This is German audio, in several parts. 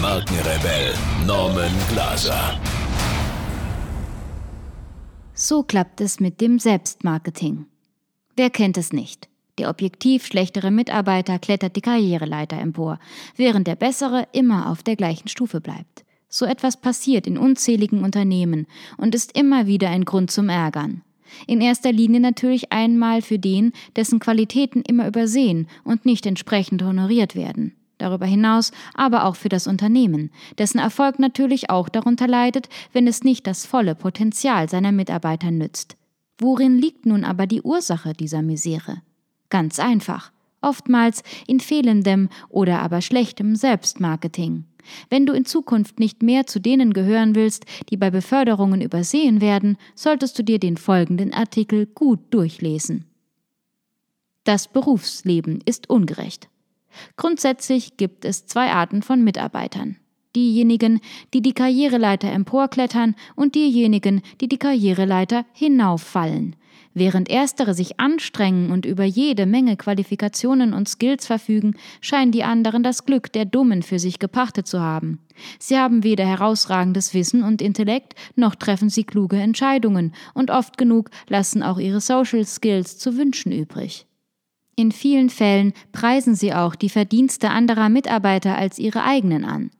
Markenrebell Norman Glaser. So klappt es mit dem Selbstmarketing. Wer kennt es nicht? Der objektiv schlechtere Mitarbeiter klettert die Karriereleiter empor, während der bessere immer auf der gleichen Stufe bleibt. So etwas passiert in unzähligen Unternehmen und ist immer wieder ein Grund zum Ärgern. In erster Linie natürlich einmal für den, dessen Qualitäten immer übersehen und nicht entsprechend honoriert werden. Darüber hinaus aber auch für das Unternehmen, dessen Erfolg natürlich auch darunter leidet, wenn es nicht das volle Potenzial seiner Mitarbeiter nützt. Worin liegt nun aber die Ursache dieser Misere? Ganz einfach. Oftmals in fehlendem oder aber schlechtem Selbstmarketing. Wenn du in Zukunft nicht mehr zu denen gehören willst, die bei Beförderungen übersehen werden, solltest du dir den folgenden Artikel gut durchlesen. Das Berufsleben ist ungerecht. Grundsätzlich gibt es zwei Arten von Mitarbeitern. Diejenigen, die die Karriereleiter emporklettern und diejenigen, die die Karriereleiter hinauffallen. Während erstere sich anstrengen und über jede Menge Qualifikationen und Skills verfügen, scheinen die anderen das Glück der Dummen für sich gepachtet zu haben. Sie haben weder herausragendes Wissen und Intellekt, noch treffen sie kluge Entscheidungen, und oft genug lassen auch ihre Social Skills zu wünschen übrig. In vielen Fällen preisen sie auch die Verdienste anderer Mitarbeiter als ihre eigenen an.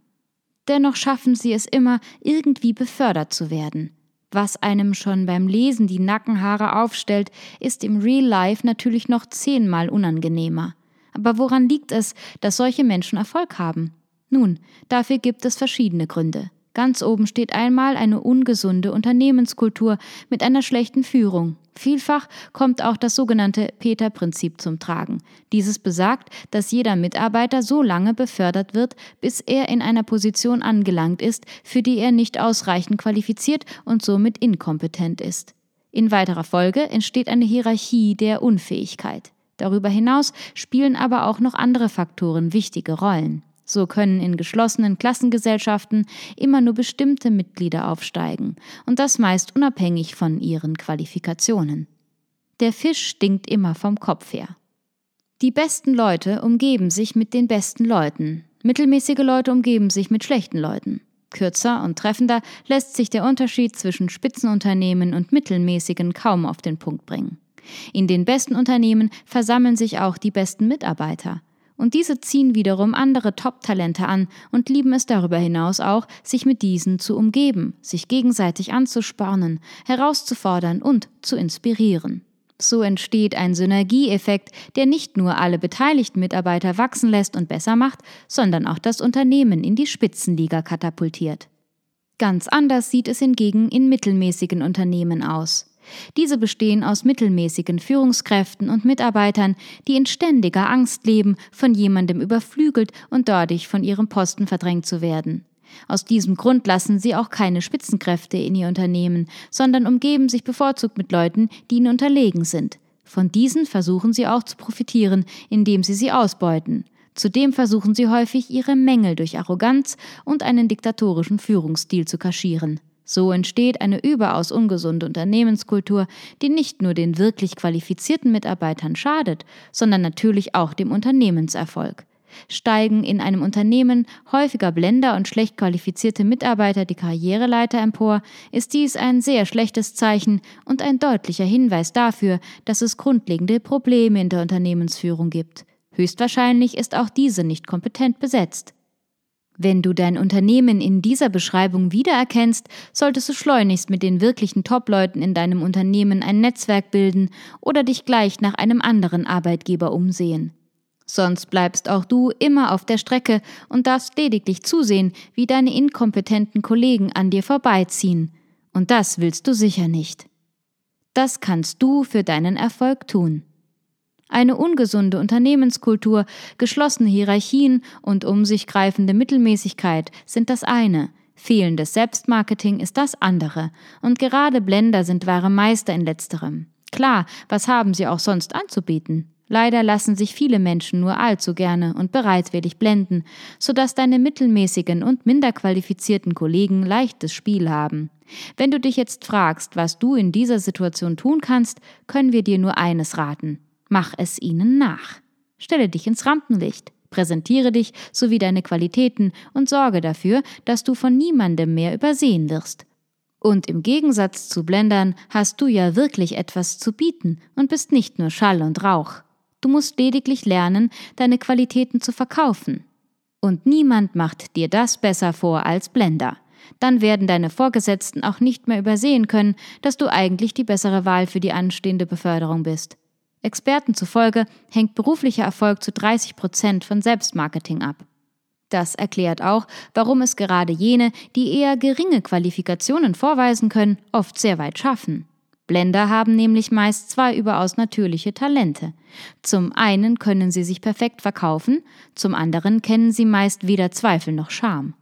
Dennoch schaffen sie es immer, irgendwie befördert zu werden. Was einem schon beim Lesen die Nackenhaare aufstellt, ist im Real Life natürlich noch zehnmal unangenehmer. Aber woran liegt es, dass solche Menschen Erfolg haben? Nun, dafür gibt es verschiedene Gründe. Ganz oben steht einmal eine ungesunde Unternehmenskultur mit einer schlechten Führung. Vielfach kommt auch das sogenannte Peter-Prinzip zum Tragen. Dieses besagt, dass jeder Mitarbeiter so lange befördert wird, bis er in einer Position angelangt ist, für die er nicht ausreichend qualifiziert und somit inkompetent ist. In weiterer Folge entsteht eine Hierarchie der Unfähigkeit. Darüber hinaus spielen aber auch noch andere Faktoren wichtige Rollen. So können in geschlossenen Klassengesellschaften immer nur bestimmte Mitglieder aufsteigen, und das meist unabhängig von ihren Qualifikationen. Der Fisch stinkt immer vom Kopf her. Die besten Leute umgeben sich mit den besten Leuten, mittelmäßige Leute umgeben sich mit schlechten Leuten. Kürzer und treffender lässt sich der Unterschied zwischen Spitzenunternehmen und mittelmäßigen kaum auf den Punkt bringen. In den besten Unternehmen versammeln sich auch die besten Mitarbeiter, und diese ziehen wiederum andere Top-Talente an und lieben es darüber hinaus auch, sich mit diesen zu umgeben, sich gegenseitig anzuspornen, herauszufordern und zu inspirieren. So entsteht ein Synergieeffekt, der nicht nur alle beteiligten Mitarbeiter wachsen lässt und besser macht, sondern auch das Unternehmen in die Spitzenliga katapultiert. Ganz anders sieht es hingegen in mittelmäßigen Unternehmen aus. Diese bestehen aus mittelmäßigen Führungskräften und Mitarbeitern, die in ständiger Angst leben, von jemandem überflügelt und dadurch von ihrem Posten verdrängt zu werden. Aus diesem Grund lassen sie auch keine Spitzenkräfte in ihr Unternehmen, sondern umgeben sich bevorzugt mit Leuten, die ihnen unterlegen sind. Von diesen versuchen sie auch zu profitieren, indem sie sie ausbeuten. Zudem versuchen sie häufig, ihre Mängel durch Arroganz und einen diktatorischen Führungsstil zu kaschieren. So entsteht eine überaus ungesunde Unternehmenskultur, die nicht nur den wirklich qualifizierten Mitarbeitern schadet, sondern natürlich auch dem Unternehmenserfolg. Steigen in einem Unternehmen häufiger Blender und schlecht qualifizierte Mitarbeiter die Karriereleiter empor, ist dies ein sehr schlechtes Zeichen und ein deutlicher Hinweis dafür, dass es grundlegende Probleme in der Unternehmensführung gibt. Höchstwahrscheinlich ist auch diese nicht kompetent besetzt. Wenn du dein Unternehmen in dieser Beschreibung wiedererkennst, solltest du schleunigst mit den wirklichen Top-Leuten in deinem Unternehmen ein Netzwerk bilden oder dich gleich nach einem anderen Arbeitgeber umsehen. Sonst bleibst auch du immer auf der Strecke und darfst lediglich zusehen, wie deine inkompetenten Kollegen an dir vorbeiziehen. Und das willst du sicher nicht. Das kannst du für deinen Erfolg tun. Eine ungesunde Unternehmenskultur, geschlossene Hierarchien und um sich greifende Mittelmäßigkeit sind das eine. Fehlendes Selbstmarketing ist das andere, und gerade Blender sind wahre Meister in letzterem. Klar, was haben sie auch sonst anzubieten? Leider lassen sich viele Menschen nur allzu gerne und bereitwillig blenden, so dass deine mittelmäßigen und minder qualifizierten Kollegen leichtes Spiel haben. Wenn du dich jetzt fragst, was du in dieser Situation tun kannst, können wir dir nur eines raten. Mach es ihnen nach. Stelle dich ins Rampenlicht. Präsentiere dich sowie deine Qualitäten und sorge dafür, dass du von niemandem mehr übersehen wirst. Und im Gegensatz zu Blendern hast du ja wirklich etwas zu bieten und bist nicht nur Schall und Rauch. Du musst lediglich lernen, deine Qualitäten zu verkaufen. Und niemand macht dir das besser vor als Blender. Dann werden deine Vorgesetzten auch nicht mehr übersehen können, dass du eigentlich die bessere Wahl für die anstehende Beförderung bist. Experten zufolge hängt beruflicher Erfolg zu 30 Prozent von Selbstmarketing ab. Das erklärt auch, warum es gerade jene, die eher geringe Qualifikationen vorweisen können, oft sehr weit schaffen. Blender haben nämlich meist zwei überaus natürliche Talente. Zum einen können sie sich perfekt verkaufen, zum anderen kennen sie meist weder Zweifel noch Scham.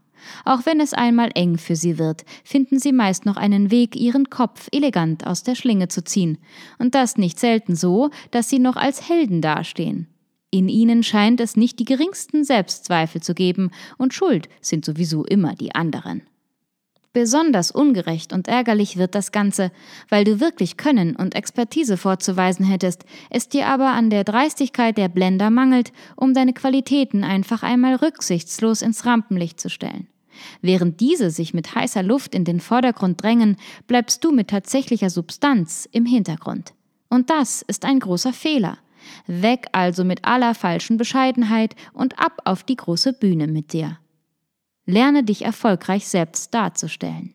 Auch wenn es einmal eng für sie wird, finden sie meist noch einen Weg, ihren Kopf elegant aus der Schlinge zu ziehen, und das nicht selten so, dass sie noch als Helden dastehen. In ihnen scheint es nicht die geringsten Selbstzweifel zu geben, und Schuld sind sowieso immer die anderen. Besonders ungerecht und ärgerlich wird das Ganze, weil du wirklich Können und Expertise vorzuweisen hättest, es dir aber an der Dreistigkeit der Blender mangelt, um deine Qualitäten einfach einmal rücksichtslos ins Rampenlicht zu stellen. Während diese sich mit heißer Luft in den Vordergrund drängen, bleibst du mit tatsächlicher Substanz im Hintergrund. Und das ist ein großer Fehler. Weg also mit aller falschen Bescheidenheit und ab auf die große Bühne mit dir. Lerne dich erfolgreich selbst darzustellen.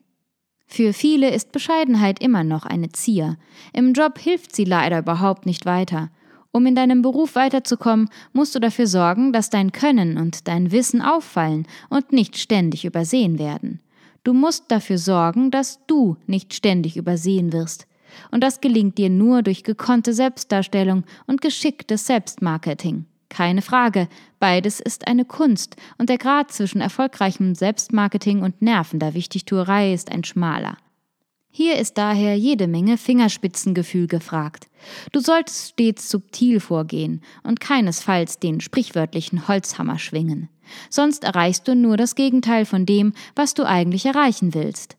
Für viele ist Bescheidenheit immer noch eine Zier. Im Job hilft sie leider überhaupt nicht weiter. Um in deinem Beruf weiterzukommen, musst du dafür sorgen, dass dein Können und dein Wissen auffallen und nicht ständig übersehen werden. Du musst dafür sorgen, dass du nicht ständig übersehen wirst. Und das gelingt dir nur durch gekonnte Selbstdarstellung und geschicktes Selbstmarketing. Keine Frage, beides ist eine Kunst und der Grad zwischen erfolgreichem Selbstmarketing und nervender Wichtigtuerei ist ein schmaler. Hier ist daher jede Menge Fingerspitzengefühl gefragt. Du solltest stets subtil vorgehen und keinesfalls den sprichwörtlichen Holzhammer schwingen. Sonst erreichst du nur das Gegenteil von dem, was du eigentlich erreichen willst.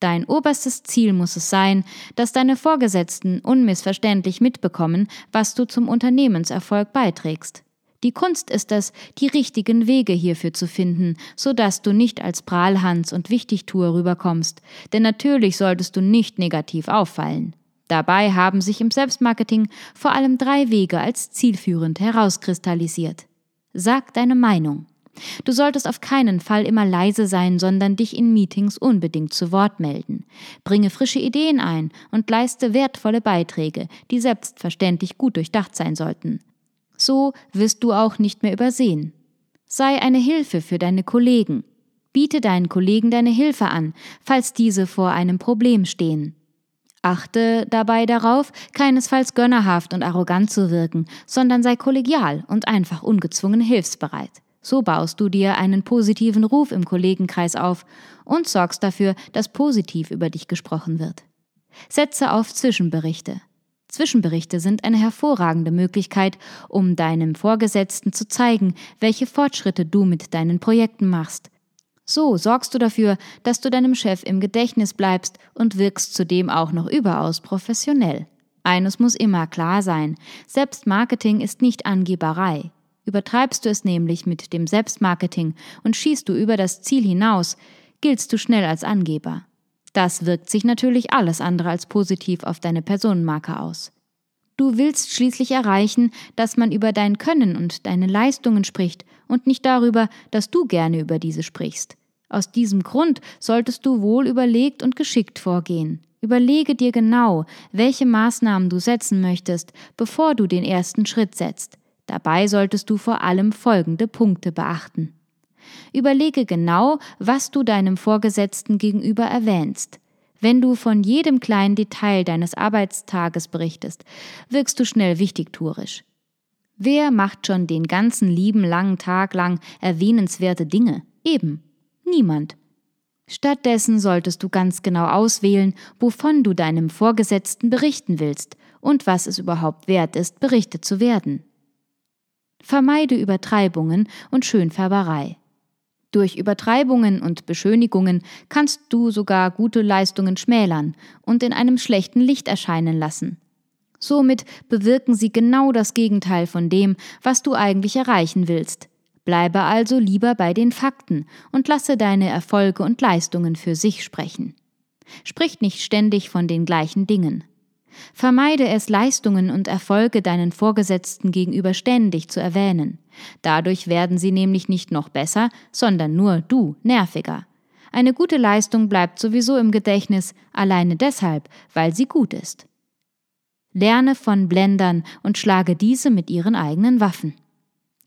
Dein oberstes Ziel muss es sein, dass deine Vorgesetzten unmissverständlich mitbekommen, was du zum Unternehmenserfolg beiträgst. Die Kunst ist es, die richtigen Wege hierfür zu finden, so dass du nicht als Prahlhans und Wichtigtuer rüberkommst, denn natürlich solltest du nicht negativ auffallen. Dabei haben sich im Selbstmarketing vor allem drei Wege als zielführend herauskristallisiert. Sag deine Meinung. Du solltest auf keinen Fall immer leise sein, sondern dich in Meetings unbedingt zu Wort melden. Bringe frische Ideen ein und leiste wertvolle Beiträge, die selbstverständlich gut durchdacht sein sollten. So wirst du auch nicht mehr übersehen. Sei eine Hilfe für deine Kollegen. Biete deinen Kollegen deine Hilfe an, falls diese vor einem Problem stehen. Achte dabei darauf, keinesfalls gönnerhaft und arrogant zu wirken, sondern sei kollegial und einfach ungezwungen hilfsbereit. So baust du dir einen positiven Ruf im Kollegenkreis auf und sorgst dafür, dass positiv über dich gesprochen wird. Setze auf Zwischenberichte. Zwischenberichte sind eine hervorragende Möglichkeit, um deinem Vorgesetzten zu zeigen, welche Fortschritte du mit deinen Projekten machst. So sorgst du dafür, dass du deinem Chef im Gedächtnis bleibst und wirkst zudem auch noch überaus professionell. Eines muss immer klar sein, Selbstmarketing ist nicht Angeberei. Übertreibst du es nämlich mit dem Selbstmarketing und schießt du über das Ziel hinaus, giltst du schnell als Angeber. Das wirkt sich natürlich alles andere als positiv auf deine Personenmarke aus. Du willst schließlich erreichen, dass man über dein Können und deine Leistungen spricht und nicht darüber, dass du gerne über diese sprichst. Aus diesem Grund solltest du wohl überlegt und geschickt vorgehen. Überlege dir genau, welche Maßnahmen du setzen möchtest, bevor du den ersten Schritt setzt. Dabei solltest du vor allem folgende Punkte beachten. Überlege genau, was du deinem Vorgesetzten gegenüber erwähnst. Wenn du von jedem kleinen Detail deines Arbeitstages berichtest, wirkst du schnell wichtigtuerisch. Wer macht schon den ganzen lieben langen Tag lang erwähnenswerte Dinge? Eben. Niemand. Stattdessen solltest du ganz genau auswählen, wovon du deinem Vorgesetzten berichten willst und was es überhaupt wert ist, berichtet zu werden. Vermeide Übertreibungen und Schönfärberei. Durch Übertreibungen und Beschönigungen kannst du sogar gute Leistungen schmälern und in einem schlechten Licht erscheinen lassen. Somit bewirken sie genau das Gegenteil von dem, was du eigentlich erreichen willst. Bleibe also lieber bei den Fakten und lasse deine Erfolge und Leistungen für sich sprechen. Sprich nicht ständig von den gleichen Dingen. Vermeide es, Leistungen und Erfolge deinen Vorgesetzten gegenüber ständig zu erwähnen. Dadurch werden sie nämlich nicht noch besser, sondern nur du nerviger. Eine gute Leistung bleibt sowieso im Gedächtnis, alleine deshalb, weil sie gut ist. Lerne von Blendern und schlage diese mit ihren eigenen Waffen.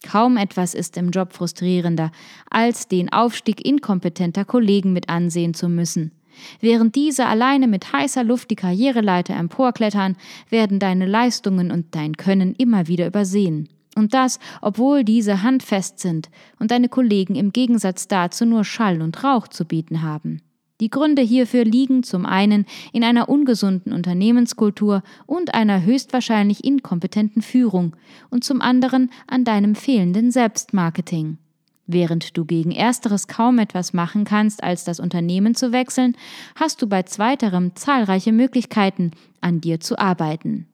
Kaum etwas ist im Job frustrierender, als den Aufstieg inkompetenter Kollegen mit ansehen zu müssen. Während diese alleine mit heißer Luft die Karriereleiter emporklettern, werden deine Leistungen und dein Können immer wieder übersehen. Und das, obwohl diese handfest sind und deine Kollegen im Gegensatz dazu nur Schall und Rauch zu bieten haben. Die Gründe hierfür liegen zum einen in einer ungesunden Unternehmenskultur und einer höchstwahrscheinlich inkompetenten Führung und zum anderen an deinem fehlenden Selbstmarketing. Während du gegen ersteres kaum etwas machen kannst, als das Unternehmen zu wechseln, hast du bei zweiterem zahlreiche Möglichkeiten, an dir zu arbeiten.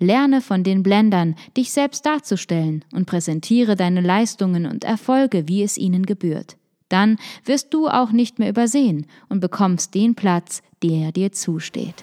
Lerne von den Blendern, dich selbst darzustellen und präsentiere deine Leistungen und Erfolge, wie es ihnen gebührt. Dann wirst du auch nicht mehr übersehen und bekommst den Platz, der dir zusteht.